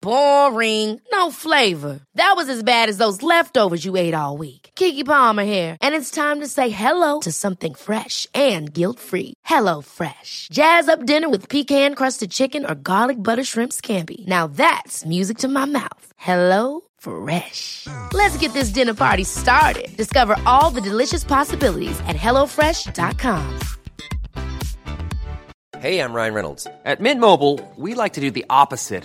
Boring. No flavor. That was as bad as those leftovers you ate all week. Keke Palmer here, and it's time to say hello to something fresh and guilt-free. Hello Fresh. Jazz up dinner with pecan-crusted chicken or garlic butter shrimp scampi. Now that's music to my mouth. Hello Fresh. Let's get this dinner party started. Discover all the delicious possibilities at hellofresh.com. Hey, I'm Ryan Reynolds. At Mint Mobile, we like to do the opposite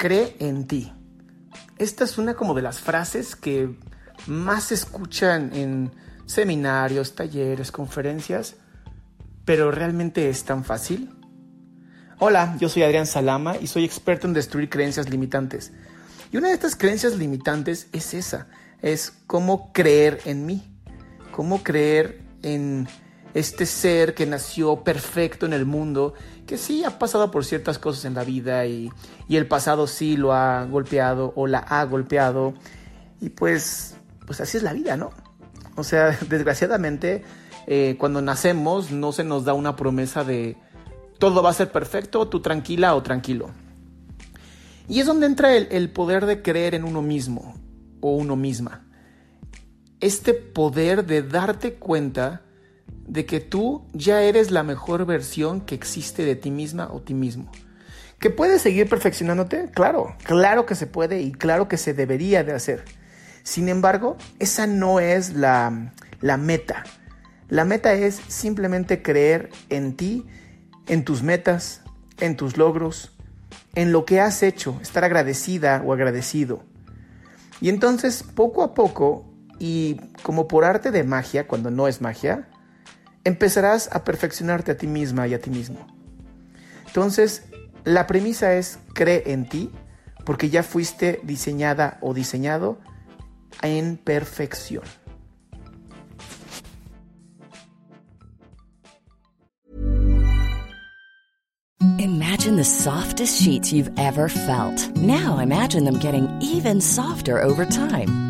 Cree en ti. Esta es una como de las frases que más se escuchan en seminarios, talleres, conferencias, pero realmente es tan fácil. Hola, yo soy Adrián Salama y soy experto en destruir creencias limitantes. Y una de estas creencias limitantes es esa, es cómo creer en mí, cómo creer en este ser que nació perfecto en el mundo, que sí ha pasado por ciertas cosas en la vida y, y el pasado sí lo ha golpeado o la ha golpeado. Y pues, pues así es la vida, ¿no? O sea, desgraciadamente, eh, cuando nacemos no se nos da una promesa de todo va a ser perfecto, tú tranquila o tranquilo. Y es donde entra el, el poder de creer en uno mismo o uno misma. Este poder de darte cuenta de que tú ya eres la mejor versión que existe de ti misma o ti mismo. ¿Que puedes seguir perfeccionándote? Claro, claro que se puede y claro que se debería de hacer. Sin embargo, esa no es la, la meta. La meta es simplemente creer en ti, en tus metas, en tus logros, en lo que has hecho, estar agradecida o agradecido. Y entonces, poco a poco, y como por arte de magia, cuando no es magia, empezarás a perfeccionarte a ti misma y a ti mismo. Entonces, la premisa es cree en ti, porque ya fuiste diseñada o diseñado en perfección. Imagine the softest sheets you've ever felt. Now imagine them getting even softer over time.